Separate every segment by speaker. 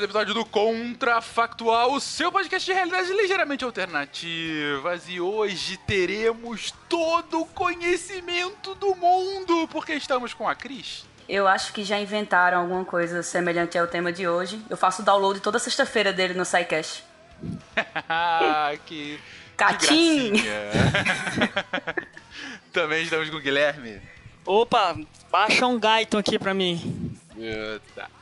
Speaker 1: Mais um episódio do Contrafactual, o seu podcast de realidades ligeiramente alternativas. E hoje teremos todo o conhecimento do mundo, porque estamos com a Cris.
Speaker 2: Eu acho que já inventaram alguma coisa semelhante ao tema de hoje. Eu faço download toda sexta-feira dele no SciCast.
Speaker 1: que.
Speaker 2: Catim!
Speaker 1: Também estamos com o Guilherme.
Speaker 3: Opa, baixa um Gaiton aqui pra mim.
Speaker 1: Eita.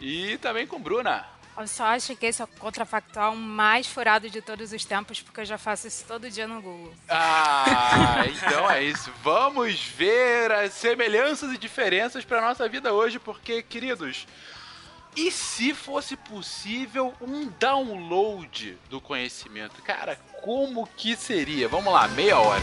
Speaker 1: E também com Bruna.
Speaker 4: Eu só acho que esse é o contrafactual mais furado de todos os tempos, porque eu já faço isso todo dia no Google.
Speaker 1: Ah, então é isso. Vamos ver as semelhanças e diferenças para nossa vida hoje, porque, queridos, e se fosse possível um download do conhecimento? Cara, como que seria? Vamos lá, meia hora.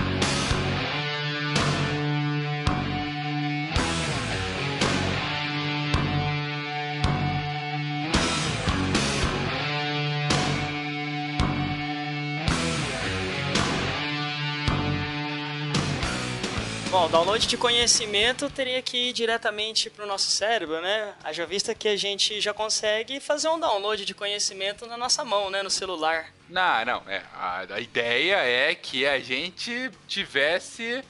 Speaker 3: Bom, download de conhecimento teria que ir diretamente pro nosso cérebro, né? Haja vista que a gente já consegue fazer um download de conhecimento na nossa mão, né? No celular.
Speaker 1: Não, não. É, a, a ideia é que a gente tivesse.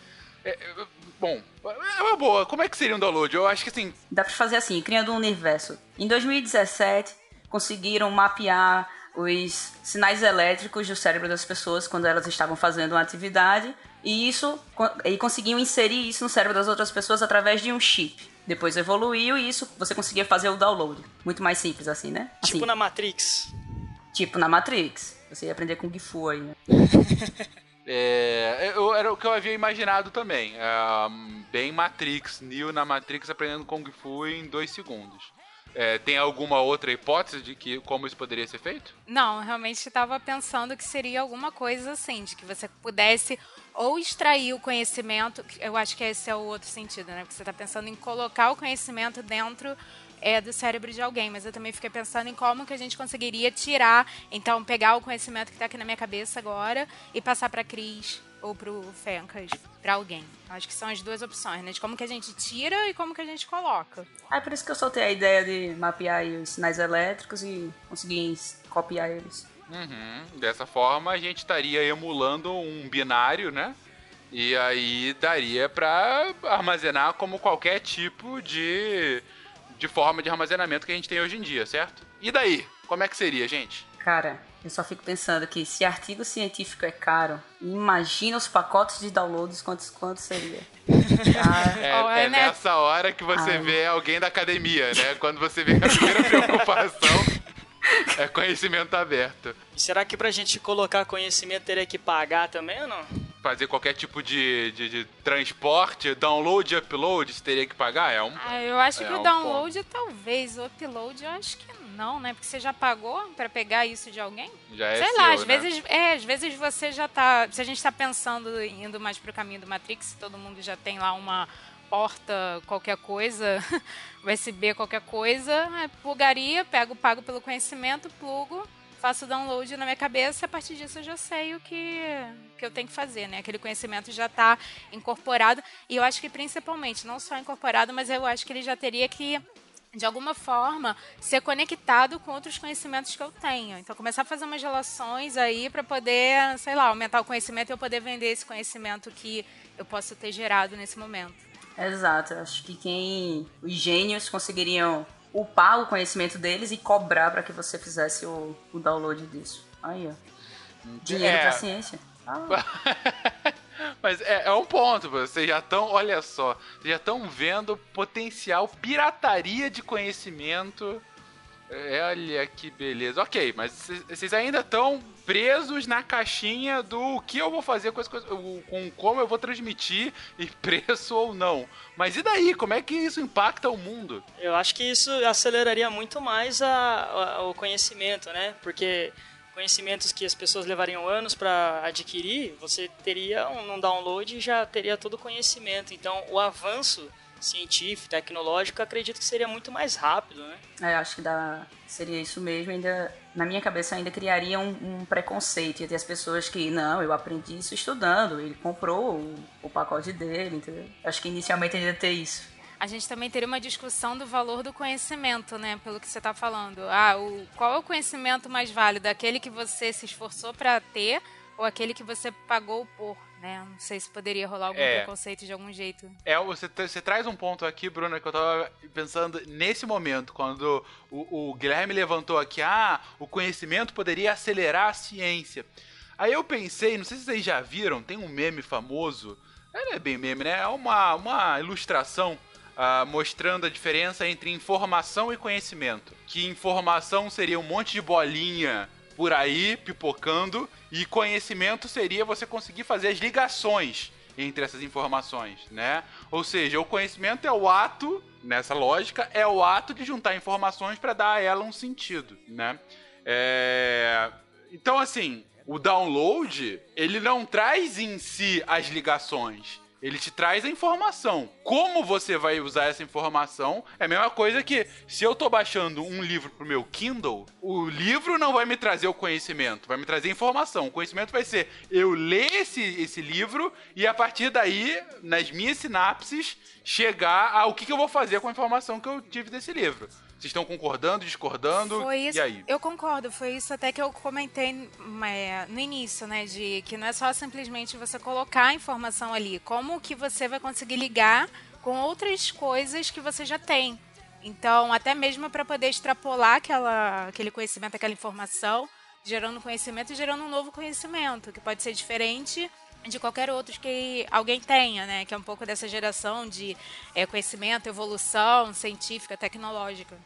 Speaker 1: é, bom, é uma boa. Como é que seria um download? Eu acho que assim.
Speaker 2: Dá pra fazer assim, criando um universo. Em 2017, conseguiram mapear os sinais elétricos do cérebro das pessoas quando elas estavam fazendo uma atividade e isso e conseguiam inserir isso no cérebro das outras pessoas através de um chip. Depois evoluiu e isso você conseguia fazer o download. Muito mais simples assim, né? Assim,
Speaker 3: Tipo na Matrix.
Speaker 2: tipo na Matrix. Você ia aprender com Fu aí, né?
Speaker 1: É, eu- era o que eu havia imaginado também. É, bem Matrix, Neo na Matrix aprendendo Kung Fu em dois segundos. É, tem alguma outra hipótese de que como isso poderia ser feito?
Speaker 4: Não, realmente estava pensando que seria alguma coisa assim, de que você pudesse ou extrair o conhecimento, eu acho que esse é o outro sentido, né? Porque você está pensando em colocar o conhecimento dentro é, do cérebro de alguém, mas eu também fiquei pensando em como que a gente conseguiria tirar, então pegar o conhecimento que está aqui na minha cabeça agora e passar para Cris ou pro Fencas, para alguém. Acho que são as duas opções, né? De como que a gente tira e como que a gente coloca.
Speaker 2: Ah, é por isso que eu soltei a ideia de mapear aí os sinais elétricos e conseguir copiar eles.
Speaker 1: Uhum. Dessa forma a gente estaria emulando um binário, né? E aí daria pra armazenar como qualquer tipo de, de forma de armazenamento que a gente tem hoje em dia, certo? E daí? Como é que seria, gente?
Speaker 2: Cara, eu só fico pensando que se artigo científico é caro, imagina os pacotes de downloads quantos quanto seria. Ah,
Speaker 1: É, é nessa hora que você
Speaker 2: Ai.
Speaker 1: vê alguém da academia, né? Quando você vê que a primeira preocupação é conhecimento aberto.
Speaker 3: Será que pra gente colocar conhecimento teria que pagar também ou não?
Speaker 1: Fazer qualquer tipo de, de, de transporte, download e upload, você teria que pagar? É um.
Speaker 4: Ah, eu acho
Speaker 1: é
Speaker 4: que
Speaker 1: um
Speaker 4: o download talvez, o upload eu acho que não, né? Porque você já pagou pra pegar isso de alguém?
Speaker 1: Já é
Speaker 4: Sei
Speaker 1: seu,
Speaker 4: lá, às
Speaker 1: né?
Speaker 4: vezes, é, às vezes você já tá, se a gente tá pensando em indo mais pro caminho do Matrix, todo mundo já tem lá uma porta qualquer coisa, USB qualquer coisa, é, plugaria, pego, pago pelo conhecimento, plugo, faço o download na minha cabeça, a partir disso eu já sei o que, que eu tenho que fazer, né? Aquele conhecimento já está incorporado. E eu acho que principalmente, não só incorporado, mas eu acho que ele já teria que, de alguma forma, ser conectado com outros conhecimentos que eu tenho. Então, começar a fazer umas relações aí para poder, sei lá, aumentar o conhecimento e eu poder vender esse conhecimento que eu posso ter gerado nesse momento.
Speaker 2: Exato, acho que quem. Os gênios conseguiriam upar o conhecimento deles e cobrar para que você fizesse o, o download disso. Aí, ó. Dinheiro
Speaker 1: É.
Speaker 2: pra ciência. Ah,
Speaker 1: Mas é, é um ponto, vocês já estão, olha só, vocês já estão vendo potencial pirataria de conhecimento. Olha que beleza. Ok, mas vocês- ainda estão presos na caixinha do que eu vou fazer com as coisas, com como eu vou transmitir e preço ou não. Mas e daí? Como é que isso impacta o mundo?
Speaker 3: Eu acho que isso aceleraria muito mais a- a- o conhecimento, né? Porque conhecimentos que as pessoas levariam anos para adquirir, você teria um, um download e já teria todo o conhecimento. Então, o avanço científico, tecnológico, acredito que seria muito mais rápido, né?
Speaker 2: é, acho que dá, seria isso mesmo. Ainda, na minha cabeça, ainda criaria um, um preconceito. Ia ter as pessoas que, não, eu aprendi isso estudando. Ele comprou o, o pacote dele, entendeu? Acho que inicialmente ainda ia ter isso.
Speaker 4: A gente também teria uma discussão do valor do conhecimento, né? Pelo que você está falando. Ah, o, qual é o conhecimento mais válido? Aquele que você se esforçou para ter ou aquele que você pagou por, né? Não sei se poderia rolar algum
Speaker 1: É.
Speaker 4: preconceito de algum jeito.
Speaker 1: É, você, você traz um ponto aqui, Bruna, que eu tava pensando nesse momento, quando o, o Guilherme levantou aqui, ah, o conhecimento poderia acelerar a ciência. Aí eu pensei, não sei se vocês já viram, tem um meme famoso, é, não é bem meme, né? É uma, uma ilustração ah, mostrando a diferença entre informação e conhecimento. Que informação seria um monte de bolinha por aí, pipocando, e conhecimento seria você conseguir fazer as ligações entre essas informações, né? Ou seja, o conhecimento é o ato, nessa lógica, é o ato de juntar informações para dar a ela um sentido, né? É... Então, assim, o download, ele não traz em si as ligações. Ele te traz a informação. Como você vai usar essa informação é a mesma coisa que se eu tô baixando um livro pro meu Kindle, o livro não vai me trazer o conhecimento, vai me trazer informação. O conhecimento vai ser eu ler esse, esse livro e a partir daí, nas minhas sinapses, chegar ao que, que eu vou fazer com a informação que eu tive desse livro. Vocês estão concordando, discordando?
Speaker 4: Foi isso.
Speaker 1: E aí?
Speaker 4: Eu concordo, foi isso até que eu comentei é, no início, né? De que não é só simplesmente você colocar a informação ali, como que você vai conseguir ligar com outras coisas que você já tem. Então, até mesmo para poder extrapolar aquela, aquele conhecimento, aquela informação, gerando conhecimento e gerando um novo conhecimento, que pode ser diferente de qualquer outro que alguém tenha, né? Que é um pouco dessa geração de é, conhecimento, evolução científica, tecnológica.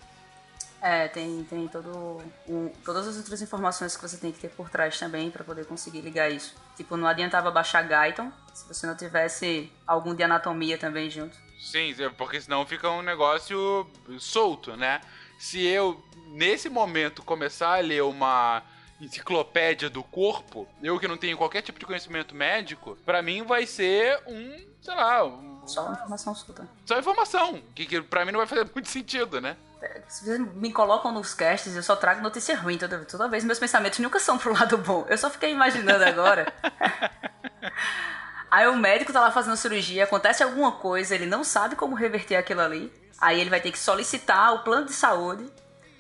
Speaker 2: É, tem, tem todo o, todas as outras informações que você tem que ter por trás também para poder conseguir ligar isso. Tipo, não adiantava baixar Gaiton se você não tivesse algum de anatomia também junto.
Speaker 1: Sim, porque senão fica um negócio solto, né? Se eu, nesse momento, começar a ler uma enciclopédia do corpo, eu que não tenho qualquer tipo de conhecimento médico, pra mim vai ser um, sei lá, um-
Speaker 2: Só informação solta.
Speaker 1: só informação, que, que pra mim não vai fazer muito sentido, né?
Speaker 2: Se vocês me colocam nos casts, eu só trago notícia ruim toda, toda vez. Meus pensamentos nunca são pro lado bom. Eu só fiquei imaginando agora. Aí o médico tá lá fazendo cirurgia, acontece alguma coisa, ele não sabe como reverter aquilo ali. Aí ele vai ter que solicitar o plano de saúde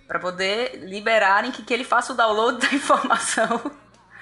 Speaker 2: para poder liberarem que, que ele faça o download da informação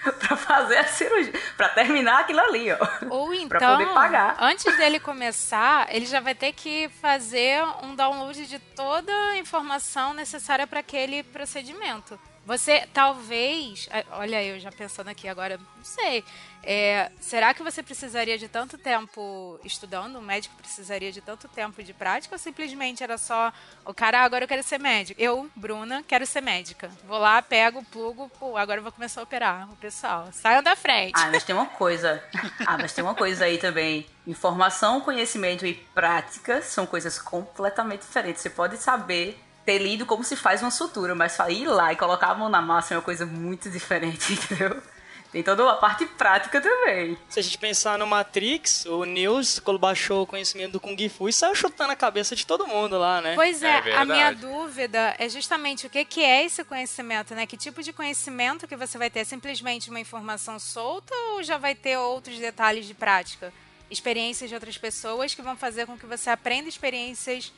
Speaker 2: pra fazer a cirurgia, pra terminar aquilo ali, ó.
Speaker 4: Ou
Speaker 2: Pra
Speaker 4: então,
Speaker 2: poder pagar.
Speaker 4: antes dele começar, ele já vai ter que fazer um download de toda a informação necessária para aquele procedimento. Você talvez, olha eu já pensando aqui agora, não sei. é, será que você precisaria de tanto tempo estudando? O médico precisaria de tanto tempo de prática ou simplesmente era só o cara, ah, agora eu quero ser médico. Eu, Bruna, quero ser médica. Vou lá, pego, plugo, pô, agora eu vou começar a operar o pessoal. Saiam da frente.
Speaker 2: Ah, mas tem uma coisa. Ah, mas tem uma coisa aí também. Informação, conhecimento e prática são coisas completamente diferentes. Você pode saber ter lido como se faz uma sutura, mas só ir lá e colocar a mão na massa é uma coisa muito diferente, entendeu? Tem toda a parte prática também.
Speaker 3: Se a gente pensar no Matrix, o News, quando baixou o conhecimento do Kung Fu, e saiu chutando a cabeça de todo mundo lá, né?
Speaker 4: Pois
Speaker 1: É
Speaker 4: é, a minha dúvida é justamente o que, que é esse conhecimento, né? Que tipo de conhecimento que você vai ter? É simplesmente uma informação solta ou já vai ter outros detalhes de prática? Experiências de outras pessoas que vão fazer com que você aprenda experiências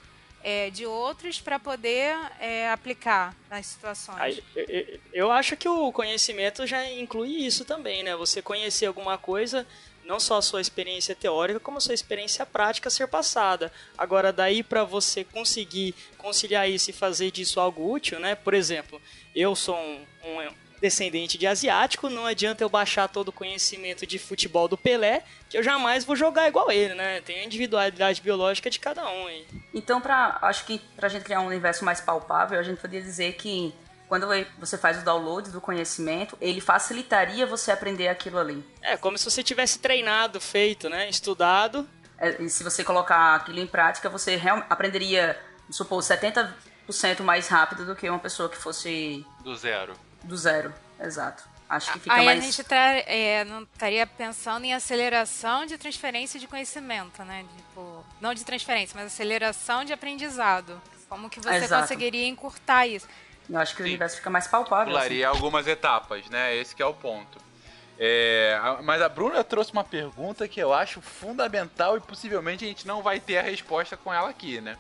Speaker 4: é, de outros para poder é, aplicar nas situações.
Speaker 3: Aí, eu- eu- acho que o conhecimento já inclui isso também, né? Você conhecer alguma coisa, não só a sua experiência teórica, como a sua experiência prática ser passada. Agora, daí para você conseguir conciliar isso e fazer disso algo útil, né? Por exemplo, eu sou um, um descendente de asiático, não adianta eu baixar todo o conhecimento de futebol do Pelé, que eu jamais vou jogar igual ele, né? Tem a individualidade biológica de cada um aí.
Speaker 2: Então, pra, acho que pra gente criar um universo mais palpável, a gente poderia dizer que quando você faz o download do conhecimento, ele facilitaria você aprender aquilo ali.
Speaker 3: É, como se você tivesse treinado, feito, né? Estudado,
Speaker 2: É, E se você colocar aquilo em prática, você aprenderia, vamos supor, 70% mais rápido do que uma pessoa que fosse
Speaker 1: Do zero.
Speaker 2: Do zero. Exato. Acho que fica
Speaker 4: Aí
Speaker 2: mais.
Speaker 4: a gente tra- é, não estaria pensando em aceleração de transferência de conhecimento, né? Tipo, não de transferência, mas aceleração de aprendizado. Como que você
Speaker 2: Exato.
Speaker 4: conseguiria encurtar isso?
Speaker 2: Eu acho que o
Speaker 1: Sim.
Speaker 2: universo fica mais palpável. assim.
Speaker 1: Pularia algumas etapas, né? Esse que é o ponto. É, mas a Bruna trouxe uma pergunta que eu acho fundamental e possivelmente a gente não vai ter a resposta com ela aqui, né?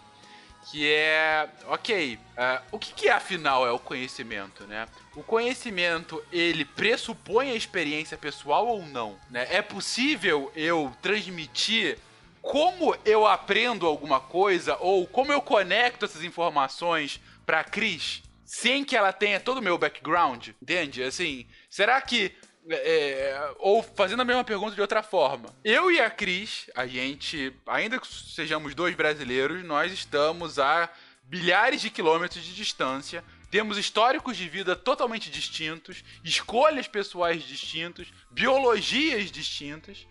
Speaker 1: Que é, ok, ah, o que, que afinal é o conhecimento, né? O conhecimento ele pressupõe a experiência pessoal ou não? Né? É possível eu transmitir como eu aprendo alguma coisa ou como eu conecto essas informações pra Cris sem que ela tenha todo o meu background? Entende? Assim, será que. É, ou fazendo a mesma pergunta de outra forma. Eu e a Cris, a gente, ainda que sejamos dois brasileiros, nós estamos a bilhares de quilômetros de distância. Temos históricos de vida totalmente distintos, escolhas pessoais distintas, biologias distintas.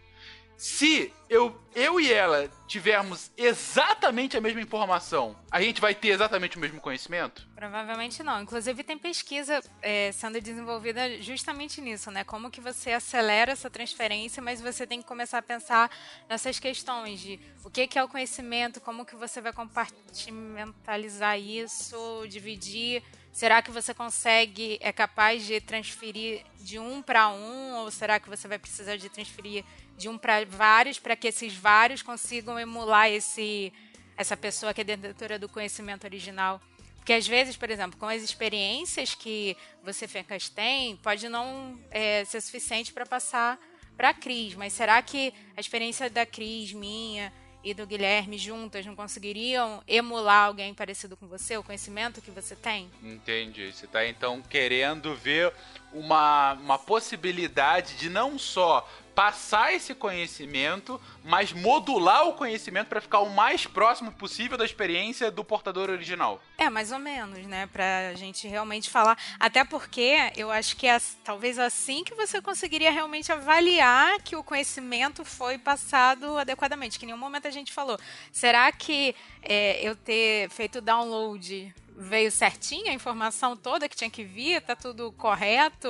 Speaker 1: Se eu, eu e ela tivermos exatamente a mesma informação, a gente vai ter exatamente o mesmo conhecimento?
Speaker 4: Provavelmente não. Inclusive tem pesquisa é, sendo desenvolvida justamente nisso, né? Como que você acelera essa transferência, mas você tem que começar a pensar nessas questões de o que, que é o conhecimento, como que você vai compartimentalizar isso, dividir. Será que você consegue, é capaz de transferir de um para um, ou será que você vai precisar de transferir de um para vários, para que esses vários consigam emular esse essa pessoa que é detentora do conhecimento original? Porque às vezes, por exemplo, com as experiências que você, Fencas, tem, pode não é, ser suficiente para passar para a Cris. Mas será que a experiência da Cris, minha e do Guilherme juntas não conseguiriam emular alguém parecido com você, o conhecimento que você tem?
Speaker 1: Entendi. Você tá então querendo ver uma, uma possibilidade de não só passar esse conhecimento, mas modular o conhecimento para ficar o mais próximo possível da experiência do portador original.
Speaker 4: É, mais ou menos, né? Pra gente realmente falar. Até porque eu acho que é talvez assim que você conseguiria realmente avaliar que o conhecimento foi passado adequadamente. Que em nenhum momento a gente falou. Será que é, eu ter feito o download veio certinho a informação toda que tinha que vir? Tá tudo correto?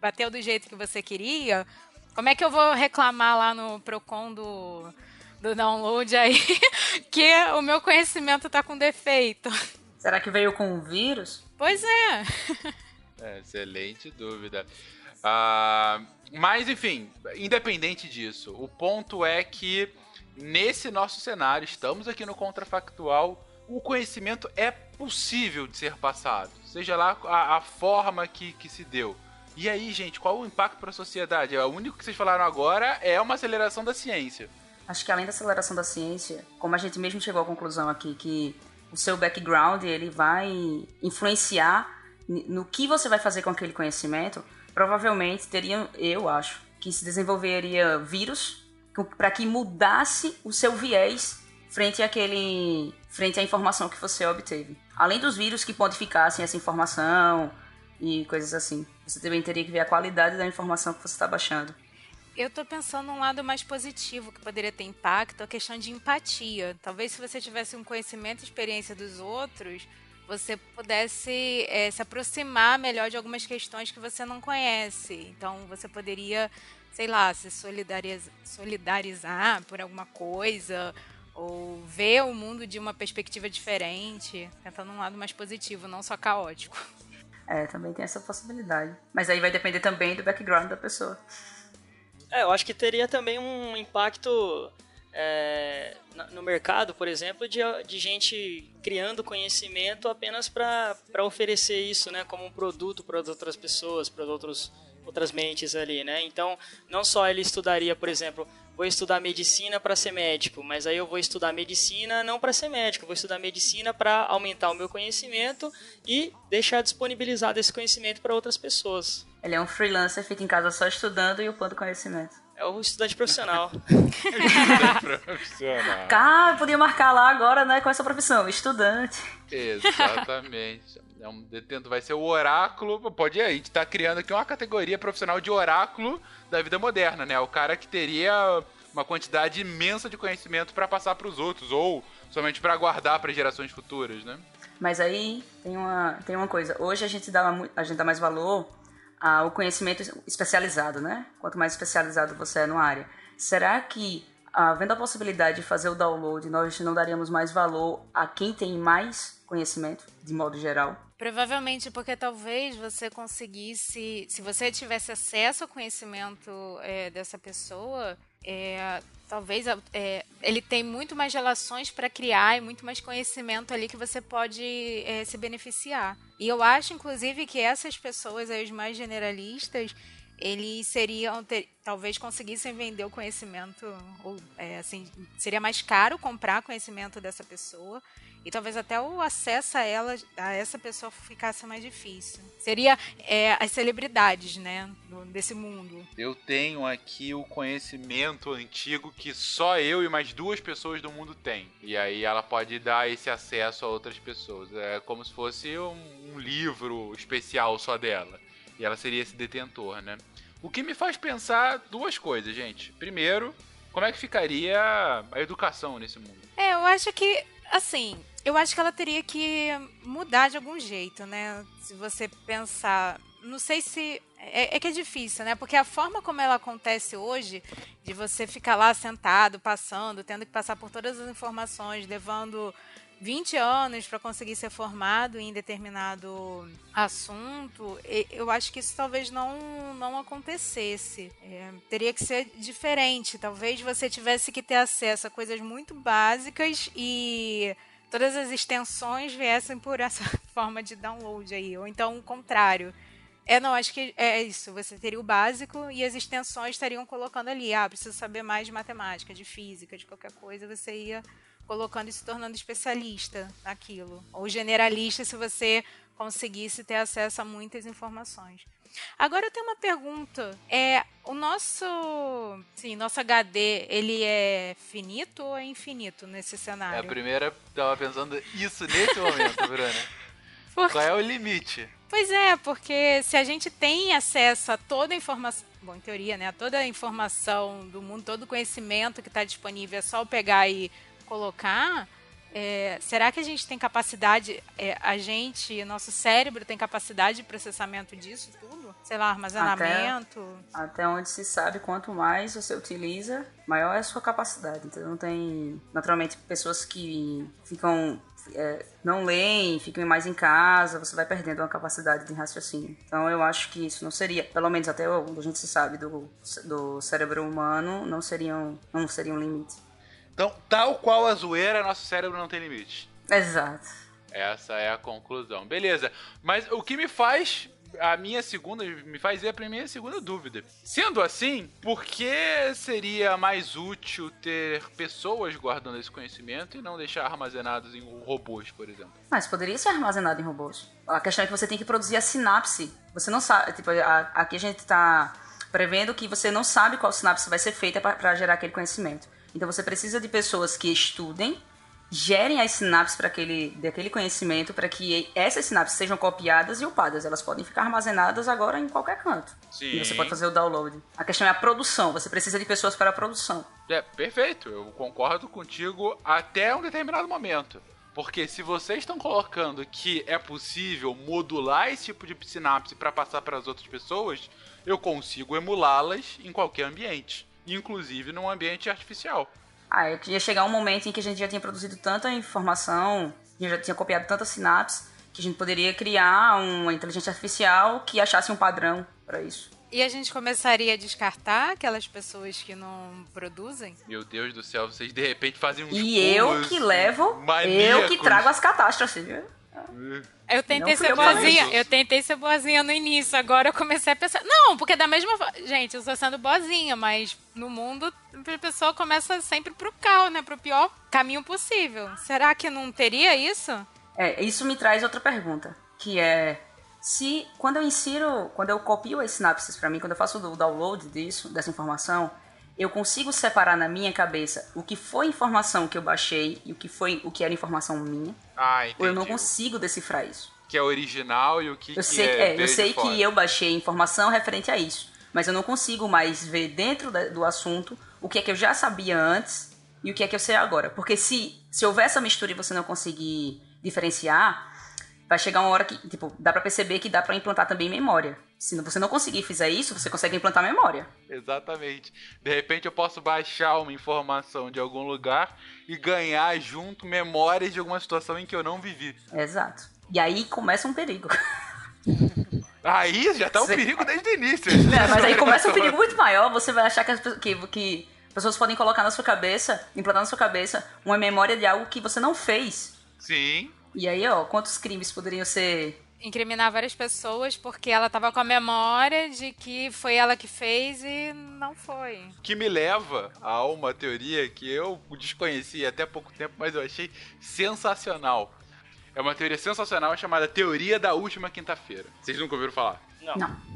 Speaker 4: Bateu do jeito que você queria? Como é que eu vou reclamar lá no Procon do, do download aí que o meu conhecimento tá com defeito?
Speaker 2: Será que veio com um vírus?
Speaker 4: Pois é.
Speaker 1: É, excelente dúvida. Ah, mas, enfim, independente disso, o ponto é que nesse nosso cenário, estamos aqui no Contrafactual, o conhecimento é possível de ser passado, seja lá a, a forma que, que se deu. E aí, gente, qual o impacto para a sociedade? O único que vocês falaram agora é uma aceleração da ciência.
Speaker 2: Acho que além da aceleração da ciência, como a gente mesmo chegou à conclusão aqui que o seu background ele vai influenciar no que você vai fazer com aquele conhecimento, provavelmente teria, eu acho, que se desenvolveria vírus para que mudasse o seu viés frente àquele frente à informação que você obteve. Além dos vírus que modificassem essa informação e coisas assim. Você também teria que ver a qualidade da informação que você está baixando.
Speaker 4: Eu estou pensando um lado mais positivo que poderia ter impacto, a questão de empatia. Talvez se você tivesse um conhecimento e experiência dos outros, você pudesse é, se aproximar melhor de algumas questões que você não conhece. Então você poderia, sei lá, se solidariz solidarizar por alguma coisa ou ver o mundo de uma perspectiva diferente, tentando um lado mais positivo, não só caótico.
Speaker 2: É, também tem essa possibilidade. Mas aí vai depender também do background da pessoa.
Speaker 3: É, eu acho que teria também um impacto é, no mercado, por exemplo, de, de gente criando conhecimento apenas para oferecer isso né, como um produto para outras pessoas, para outros outras mentes ali, né? Então, não só ele estudaria, por exemplo, vou estudar medicina para ser médico, mas aí eu vou estudar medicina não para ser médico, vou estudar medicina para aumentar o meu conhecimento e deixar disponibilizado esse conhecimento para outras pessoas.
Speaker 2: Ele é um freelancer, fica em casa só estudando e upando conhecimento.
Speaker 3: É o estudante profissional.
Speaker 1: estudante profissional.
Speaker 2: Cara, podia marcar lá agora, né, com essa profissão, estudante.
Speaker 1: Exatamente. É um detento, vai ser o oráculo. Pode ir, a gente tá criando aqui uma categoria profissional de oráculo da vida moderna, né? O cara que teria uma quantidade imensa de conhecimento para passar para os outros ou somente para guardar para gerações futuras, né?
Speaker 2: Mas aí tem uma, tem uma coisa. Hoje a gente dá, a gente dá mais valor ao conhecimento especializado, né? Quanto mais especializado você é numa área. Será que, havendo a possibilidade de fazer o download, nós não daríamos mais valor a quem tem mais conhecimento, de modo geral?
Speaker 4: Provavelmente porque talvez você conseguisse, se você tivesse acesso ao conhecimento é, dessa pessoa, é, talvez é, ele tem muito mais relações para criar e muito mais conhecimento ali que você pode é, se beneficiar. E eu acho, inclusive, que essas pessoas aí, os mais generalistas, eles seriam ter, talvez conseguissem vender o conhecimento ou é, assim seria mais caro comprar conhecimento dessa pessoa e talvez até o acesso a ela a essa pessoa ficasse mais difícil seria é, as celebridades né desse mundo
Speaker 1: eu tenho aqui o conhecimento antigo que só eu e mais duas pessoas do mundo têm e aí ela pode dar esse acesso a outras pessoas é como se fosse um, um livro especial só dela e ela seria esse detentor, né? O que me faz pensar duas coisas, gente. Primeiro, como é que ficaria a educação nesse mundo?
Speaker 4: É, eu acho que, assim, eu acho que ela teria que mudar de algum jeito, né? Se você pensar. Não sei se. É, é, que é difícil, né? Porque a forma como ela acontece hoje, de você ficar lá sentado, passando, tendo que passar por todas as informações, levando 20 anos para conseguir ser formado em determinado assunto, eu acho que isso talvez não, não acontecesse. É, teria que ser diferente. Talvez você tivesse que ter acesso a coisas muito básicas e todas as extensões viessem por essa forma de download aí. Ou então o contrário. É, não, acho que é isso. Você teria o básico e as extensões estariam colocando ali. Ah, preciso saber mais de matemática, de física, de qualquer coisa. Você ia colocando e se tornando especialista naquilo. Ou generalista se você conseguisse ter acesso a muitas informações. Agora eu tenho uma pergunta. É, o nosso, sim, nosso HD, ele é finito ou é infinito nesse cenário?
Speaker 1: É, a primeira estava pensando isso nesse momento, Bruna. Porque... Qual é o limite?
Speaker 4: Pois é, porque se a gente tem acesso a toda a informação, bom, em teoria, né, a toda a informação do mundo, todo o conhecimento que está disponível, é só pegar e colocar, é, será que a gente tem capacidade, é, a gente, nosso cérebro tem capacidade de processamento disso tudo? Sei lá, armazenamento?
Speaker 2: Até, até onde se sabe, quanto mais você utiliza, maior é a sua capacidade. Então não tem, naturalmente, pessoas que ficam é, não leem, ficam mais em casa, você vai perdendo uma capacidade de raciocínio. Então eu acho que isso não seria, pelo menos até onde a gente se sabe do, do cérebro humano, não seria, um, não seria um limite.
Speaker 1: Então, tal qual a zoeira, nosso cérebro não tem limite.
Speaker 2: Exato.
Speaker 1: Essa é a conclusão. Beleza. Mas o que me faz a minha segunda, me faz ir a minha segunda dúvida. Sendo assim, por que seria mais útil ter pessoas guardando esse conhecimento e não deixar armazenados em robôs, por exemplo?
Speaker 2: Mas poderia ser armazenado em robôs. A questão é que você tem que produzir a sinapse. Você não sabe, tipo, a- aqui a gente tá prevendo que você não sabe qual sinapse vai ser feita para gerar aquele conhecimento. Então você precisa de pessoas que estudem, gerem as sinapses para aquele daquele conhecimento para que essas sinapses sejam copiadas e upadas. Elas podem ficar armazenadas agora em qualquer canto.
Speaker 1: Sim.
Speaker 2: E você pode fazer o download. A questão é a produção. Você precisa de pessoas para a produção.
Speaker 1: É, perfeito. Eu concordo contigo até um determinado momento. Porque se vocês estão colocando que é possível modular esse tipo de sinapse para passar para as outras pessoas, eu consigo emulá-las em qualquer ambiente, inclusive num ambiente artificial.
Speaker 2: Ah, ia chegar um momento em que a gente já tinha produzido tanta informação, já tinha copiado tanta sinapse, que a gente poderia criar uma inteligência artificial que achasse um padrão para isso.
Speaker 4: E a gente começaria a descartar aquelas pessoas que não produzem?
Speaker 1: Meu Deus do céu, vocês de repente fazem uns
Speaker 2: E eu que levo, eu que
Speaker 1: maníacos.
Speaker 2: trago as catástrofes. viu?
Speaker 4: Eu tentei ser boazinha, eu tentei ser boazinha no início, agora eu comecei a pensar. Não, porque da mesma forma. Gente, eu estou sendo boazinha, mas no mundo a pessoa começa sempre pro caos, né? Pro pior caminho possível. Será que não teria isso?
Speaker 2: É, isso me traz outra pergunta, que é se quando eu insiro, quando eu copio as sinapses para mim, quando eu faço o download disso, dessa informação, eu consigo separar na minha cabeça o que foi informação que eu baixei e o que foi o que era informação minha,
Speaker 1: Ah, entendi.
Speaker 2: ou eu não consigo decifrar isso.
Speaker 1: Que é original e o que,
Speaker 2: Eu
Speaker 1: que
Speaker 2: sei,
Speaker 1: é,
Speaker 2: é, eu sei
Speaker 1: fora.
Speaker 2: que eu baixei informação referente a isso, mas eu não consigo mais ver dentro da- do assunto o que é que eu já sabia antes e o que é que eu sei agora. Porque se, se houver essa mistura e você não conseguir diferenciar, vai chegar uma hora que, tipo, dá pra perceber que dá pra implantar também memória. Se você não conseguir fizer isso, você consegue implantar memória.
Speaker 1: Exatamente. De repente eu posso baixar uma informação de algum lugar e ganhar junto memórias de alguma situação em que eu não vivi.
Speaker 2: Exato. E aí começa um perigo.
Speaker 1: Aí já tá um
Speaker 2: Sim.
Speaker 1: perigo desde o início.
Speaker 2: É, mas aí começa um perigo muito maior. Você vai achar que, as, que, que pessoas podem colocar na sua cabeça, implantar na sua cabeça, uma memória de algo que você não fez.
Speaker 1: Sim.
Speaker 2: E aí, ó, quantos crimes poderiam ser.
Speaker 4: Incriminar várias pessoas porque ela tava com a memória de que foi ela que fez e não foi.
Speaker 1: Que me leva a uma teoria que eu desconhecia até pouco tempo, mas eu achei sensacional. É uma teoria sensacional chamada Teoria da Última Quinta-feira. Vocês nunca ouviram falar?
Speaker 3: Não.
Speaker 2: Não.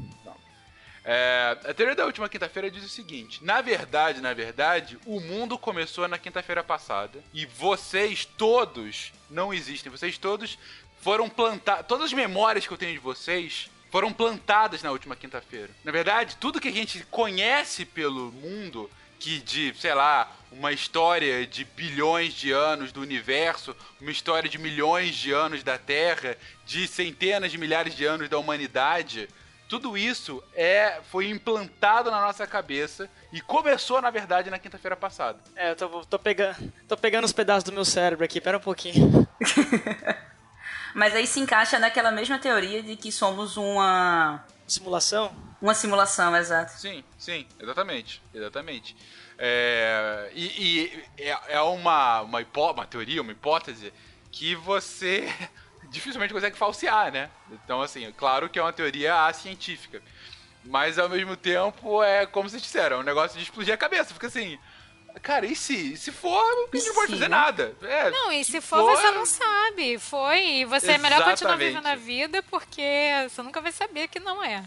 Speaker 1: É, a teoria da última quinta-feira diz o seguinte: na verdade, na verdade, o mundo começou na quinta-feira passada e vocês todos não existem. Vocês todos foram plantados. Todas as memórias que eu tenho de vocês foram plantadas na última quinta-feira. Na verdade, tudo que a gente conhece pelo mundo, que de, sei lá, uma história de bilhões de anos do universo, uma história de milhões de anos da Terra, de centenas de milhares de anos da humanidade, tudo isso é foi implantado na nossa cabeça e começou, na verdade, na quinta-feira passada.
Speaker 3: É, eu tô, tô, pegando, tô pegando os pedaços do meu cérebro aqui, pera um pouquinho.
Speaker 2: Mas aí se encaixa naquela mesma teoria de que somos uma.
Speaker 3: Simulação?
Speaker 2: Uma simulação, exato.
Speaker 1: Sim, sim, exatamente. Exatamente. É, e e é, é uma, uma, hipó- uma teoria, uma hipótese que você dificilmente consegue falsear, né? Então, assim, é claro que é uma teoria científica. Mas ao mesmo tempo é como vocês disseram, é um negócio de explodir a cabeça. Fica assim. Cara, e se? E se for, a gente não pode fazer nada. É,
Speaker 4: Não, e se for, você não sabe. Foi. E você é melhor continuar
Speaker 1: Exatamente.
Speaker 4: vivendo a vida porque você nunca vai saber que não é.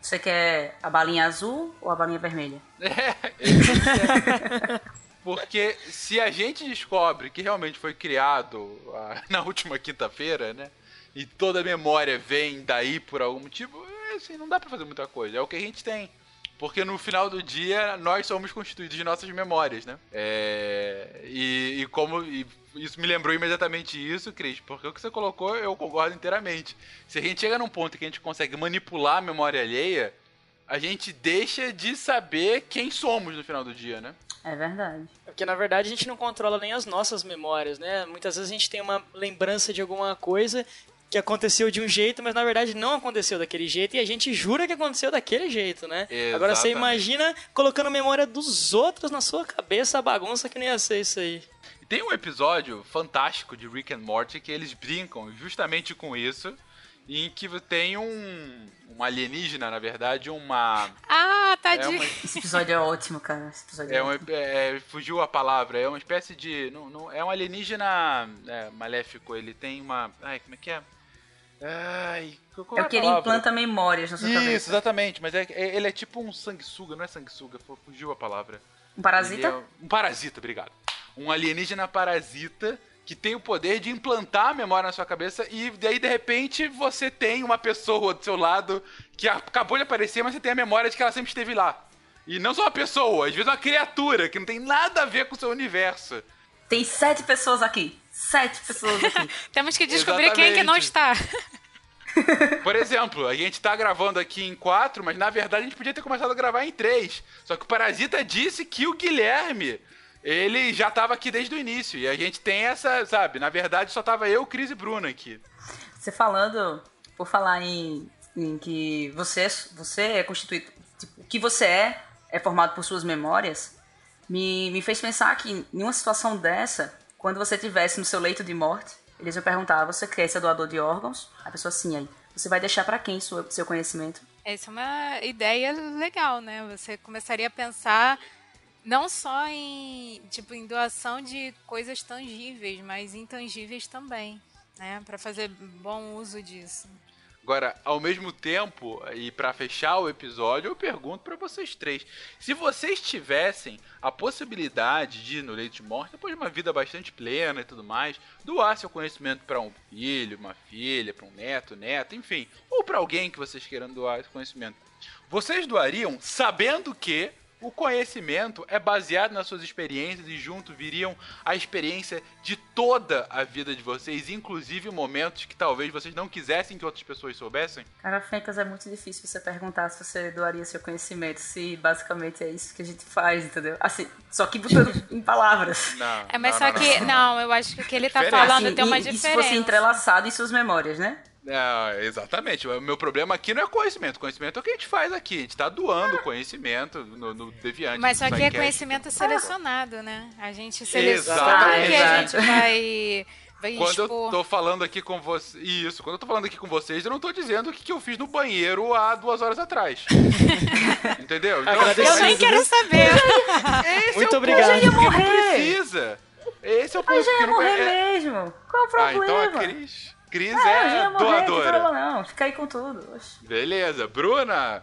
Speaker 2: Você quer a balinha azul ou a balinha vermelha?
Speaker 1: Porque se a gente descobre que realmente foi criado ah, na última quinta-feira, né? E toda a memória vem daí por algum motivo, é, assim, não dá pra fazer muita coisa. É o que a gente tem. Porque no final do dia, nós somos constituídos de nossas memórias, né? É, e, e como. e isso me lembrou imediatamente isso, Cris, porque o que você colocou eu concordo inteiramente. Se a gente chega num ponto que a gente consegue manipular a memória alheia, a gente deixa de saber quem somos no final do dia, né?
Speaker 2: É verdade.
Speaker 3: Porque na verdade a gente não controla nem as nossas memórias, né? Muitas vezes a gente tem uma lembrança de alguma coisa que aconteceu de um jeito, mas na verdade não aconteceu daquele jeito e a gente jura que aconteceu daquele jeito, né? Agora você
Speaker 1: Exatamente.
Speaker 3: imagina colocando a memória dos outros na sua cabeça, a bagunça que nem ia ser isso aí.
Speaker 1: Tem um episódio fantástico de Rick and Morty que eles brincam justamente com isso, em que tem um, um alienígena, na verdade, uma...
Speaker 4: Ah,
Speaker 1: é
Speaker 4: tadinho.
Speaker 1: uma-
Speaker 2: Esse episódio é ótimo, cara. Esse episódio é,
Speaker 1: É, um,
Speaker 2: ótimo.
Speaker 1: é, fugiu a palavra, é uma espécie de. Não, não, é um alienígena é, maléfico, ele tem uma. Ai, como é que é? Ai, qual
Speaker 2: É
Speaker 1: é
Speaker 2: o que ele implanta memórias na sua
Speaker 1: Isso,
Speaker 2: cabeça.
Speaker 1: exatamente, mas é, é- ele é tipo um sanguessuga, não é sanguessuga, fu- fugiu a palavra.
Speaker 2: Um parasita?
Speaker 1: É um parasita, obrigado. Um alienígena parasita que tem o poder de implantar a memória na sua cabeça e daí de repente você tem uma pessoa do seu lado que acabou de aparecer, mas você tem a memória de que ela sempre esteve lá. E não só uma pessoa, às vezes uma criatura que não tem nada a ver com o seu universo.
Speaker 2: Tem sete pessoas aqui. Sete pessoas aqui.
Speaker 4: Temos que descobrir quem que não
Speaker 1: Exatamente.
Speaker 4: está.
Speaker 1: Por exemplo, a gente tá gravando aqui em quatro, mas na verdade a gente podia ter começado a gravar em três. Só que o Parasita disse que o Guilherme, ele já tava aqui desde o início. E a gente tem essa, sabe? Na verdade só tava eu, Cris e Bruno aqui.
Speaker 2: Você falando, por falar em, em que você, você é constituído. Tipo, o que você é é formado por suas memórias, me, me fez pensar que em uma situação dessa, quando você estivesse no seu leito de morte, eles iam perguntar: você quer ser doador de órgãos? A pessoa sim, aí. Você vai deixar pra quem sua, seu conhecimento?
Speaker 4: Essa é uma ideia legal, né? Você começaria a pensar não só em tipo em doação de coisas tangíveis, mas intangíveis também, né? Para fazer bom uso disso.
Speaker 1: Agora, ao mesmo tempo, e pra fechar o episódio, eu pergunto pra vocês três: se vocês tivessem a possibilidade de no leite de morte, depois de uma vida bastante plena e tudo mais, doar seu conhecimento pra um filho, uma filha, pra um neto, neta, enfim, ou pra alguém que vocês queiram doar esse conhecimento, vocês doariam sabendo que o conhecimento é baseado nas suas experiências e junto viriam a experiência de toda a vida de vocês, inclusive momentos que talvez vocês não quisessem que outras pessoas soubessem?
Speaker 2: Cara, Fencas, é muito difícil você perguntar se você doaria seu conhecimento, se basicamente é isso que a gente faz, entendeu? Assim, só que botando em palavras.
Speaker 1: Não.
Speaker 4: É, mas
Speaker 1: não,
Speaker 4: só
Speaker 1: não,
Speaker 4: que
Speaker 1: não.
Speaker 4: não, eu acho que o que ele tá
Speaker 1: Diferença.
Speaker 4: falando
Speaker 2: Assim,
Speaker 4: tem uma
Speaker 2: e, e se
Speaker 4: diferença.
Speaker 2: fosse entrelaçado em suas memórias, né?
Speaker 1: É, exatamente. O meu problema aqui não é conhecimento. Conhecimento é o que a gente faz aqui. A gente tá doando conhecimento no, no Deviante.
Speaker 4: Mas só que é conhecimento selecionado, né? A gente seleciona o que a gente vai, vai
Speaker 1: Quando eu
Speaker 4: expor.
Speaker 1: tô falando aqui com vocês. Isso, quando eu tô falando aqui com vocês, eu não tô dizendo o que, que eu fiz no banheiro há duas horas atrás. Entendeu? Então.
Speaker 4: Eu nem quero saber.
Speaker 1: esse
Speaker 3: Muito
Speaker 1: é o
Speaker 3: obrigado.
Speaker 1: ponto que não precisa. Esse é o ponto
Speaker 2: Mas já
Speaker 1: que
Speaker 2: ia
Speaker 1: não
Speaker 2: morrer
Speaker 1: é...
Speaker 2: mesmo. Qual o
Speaker 1: Ah,
Speaker 2: problema?
Speaker 1: então a Cris. Cris
Speaker 2: É,
Speaker 1: é
Speaker 2: ia morrer, não
Speaker 1: doadora.
Speaker 2: não. Fica aí com tudo. Oxe.
Speaker 1: Beleza. Bruna?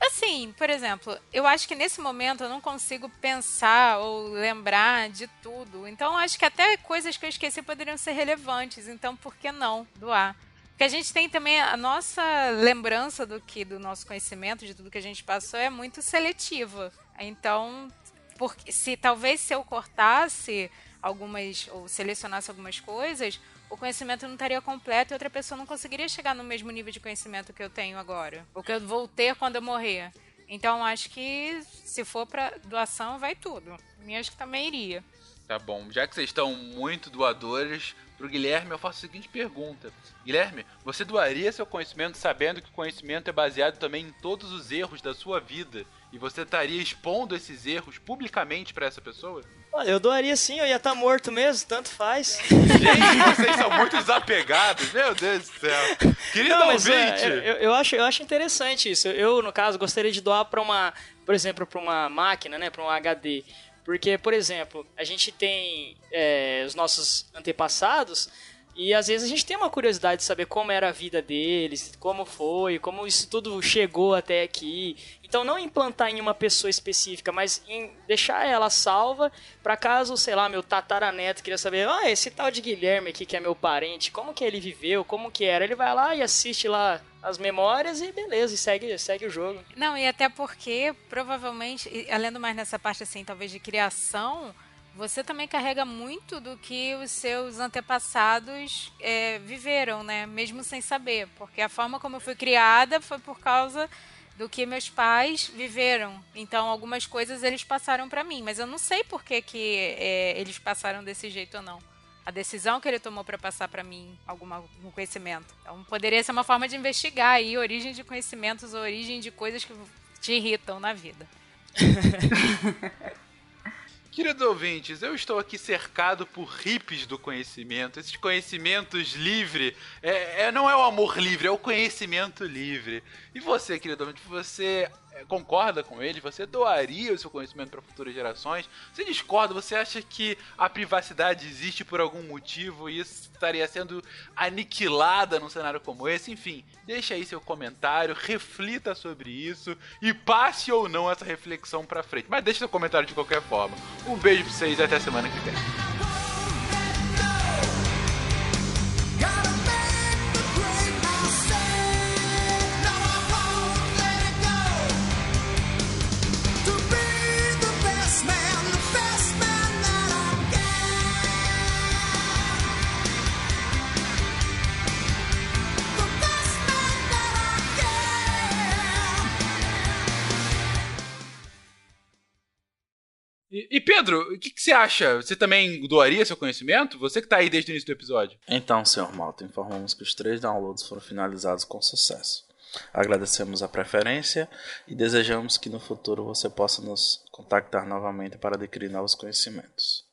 Speaker 4: Assim, por exemplo, eu acho que nesse momento eu não consigo pensar ou lembrar de tudo. Então, eu acho que até coisas que eu esqueci poderiam ser relevantes. Então, por que não doar? Porque a gente tem também a nossa lembrança do que do nosso conhecimento, de tudo que a gente passou, é muito seletiva. Então, porque se talvez se eu cortasse algumas ou selecionasse algumas coisas, o conhecimento não estaria completo e outra pessoa não conseguiria chegar no mesmo nível de conhecimento que eu tenho agora, ou que eu vou ter quando eu morrer. Então, acho que se for para doação, vai tudo. E acho que também iria.
Speaker 1: Tá bom. Já que vocês estão muito doadores, pro Guilherme eu faço a seguinte pergunta. Guilherme, você doaria seu conhecimento sabendo que o conhecimento é baseado também em todos os erros da sua vida? E você estaria expondo esses erros publicamente pra essa pessoa?
Speaker 3: Olha, eu doaria sim, eu ia estar morto mesmo, tanto faz.
Speaker 1: Gente, vocês são muito desapegados, meu Deus do céu. Querido
Speaker 3: Não, mas, é,
Speaker 1: ouvinte,
Speaker 3: eu, eu acho, eu acho interessante isso. Eu, no caso, gostaria de doar para uma, por exemplo, para uma máquina, né, para um HD. Porque, por exemplo, a gente tem é, os nossos antepassados e às vezes a gente tem uma curiosidade de saber como era a vida deles, como foi, como isso tudo chegou até aqui. Então, não implantar em uma pessoa específica, mas em deixar ela salva para caso, sei lá, meu tataraneto queria saber, ah, esse tal de Guilherme aqui que é meu parente, como que ele viveu, como que era. Ele vai lá e assiste lá as memórias e beleza, e segue, segue o jogo.
Speaker 4: Não, e até porque, provavelmente, além do mais nessa parte, assim, talvez de criação, você também carrega muito do que os seus antepassados é, viveram, né? Mesmo sem saber. Porque a forma como eu fui criada foi por causa do que meus pais viveram. Então, algumas coisas eles passaram para mim, mas eu não sei por que, que é, eles passaram desse jeito ou não. A decisão que ele tomou para passar para mim algum conhecimento. Então, poderia ser uma forma de investigar aí origem de conhecimentos, origem de coisas que te irritam na vida.
Speaker 1: Queridos ouvintes, eu estou aqui cercado por hippies do conhecimento. Esses conhecimentos livre. É, é, não é o amor livre, é o conhecimento livre. E você, querido ouvinte, você concorda com ele? Você doaria o seu conhecimento para futuras gerações? Você discorda? Você acha que a privacidade existe por algum motivo e isso estaria sendo aniquilada num cenário como esse? Enfim, deixa aí seu comentário, reflita sobre isso e passe ou não essa reflexão para frente. Mas deixa seu comentário de qualquer forma. Um beijo pra vocês e até semana que vem. E Pedro, o que, que você acha? Você também doaria seu conhecimento? Você que tá aí desde o início do episódio.
Speaker 5: Então, senhor Malta, informamos que os três downloads foram finalizados com sucesso. Agradecemos a preferência e desejamos que no futuro você possa nos contactar novamente para adquirir novos conhecimentos.